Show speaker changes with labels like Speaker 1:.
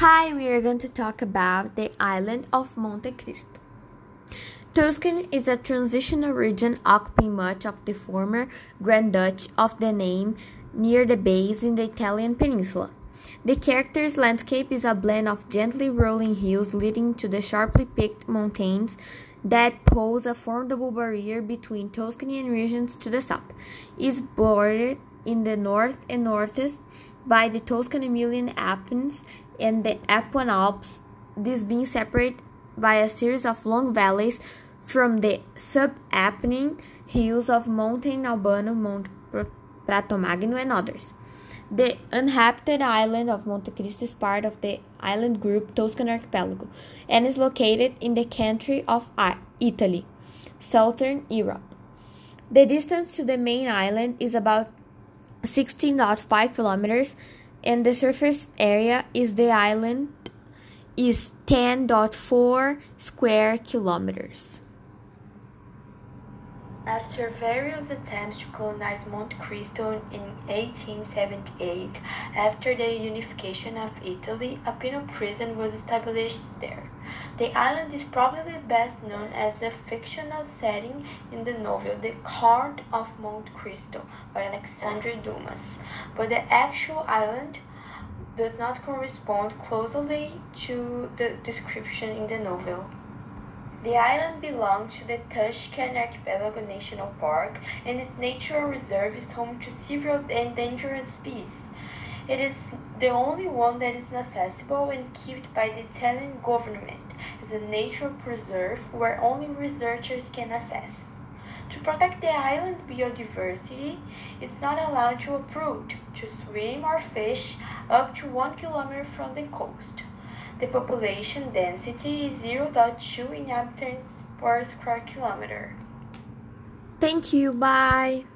Speaker 1: Hi, we are going to talk about the island of Monte Cristo. Tuscany is a transitional region occupying much of the former Grand Duchy of the name near the base in the Italian peninsula. The character's landscape is a blend of gently rolling hills leading to the sharply peaked mountains that pose a formidable barrier between Tuscany and regions to the south. It is bordered in the north and northeast by the Tuscan Emilian Alpines and the Apuan Alps, these being separated by a series of long valleys from the sub-Apennine hills of Monte Albano, Monte Pratomagno, and others. The uninhabited island of Monte Cristo is part of the island group Tuscan Archipelago and is located in the country of uh, Italy, southern Europe. The distance to the main island is about 16.5 kilometers and the surface area is the island is 10.4 square kilometers.
Speaker 2: After various attempts to colonize Monte Cristo in 1878, after the unification of Italy, a penal prison was established there. The island is probably best known as a fictional setting in the novel The Count of Monte Cristo by Alexandre Dumas, but the actual island does not correspond closely to the description in the novel. The island belongs to the Tuscan Archipelago National Park, and its natural reserve is home to several endangered species. It is the only one that is accessible and kept by the Italian government as a natural preserve where only researchers can access. To protect the island biodiversity, it's not allowed to approach, to swim or fish up to one kilometer from the coast. The population density is 0.2 inhabitants per square kilometer.
Speaker 1: Thank you. Bye.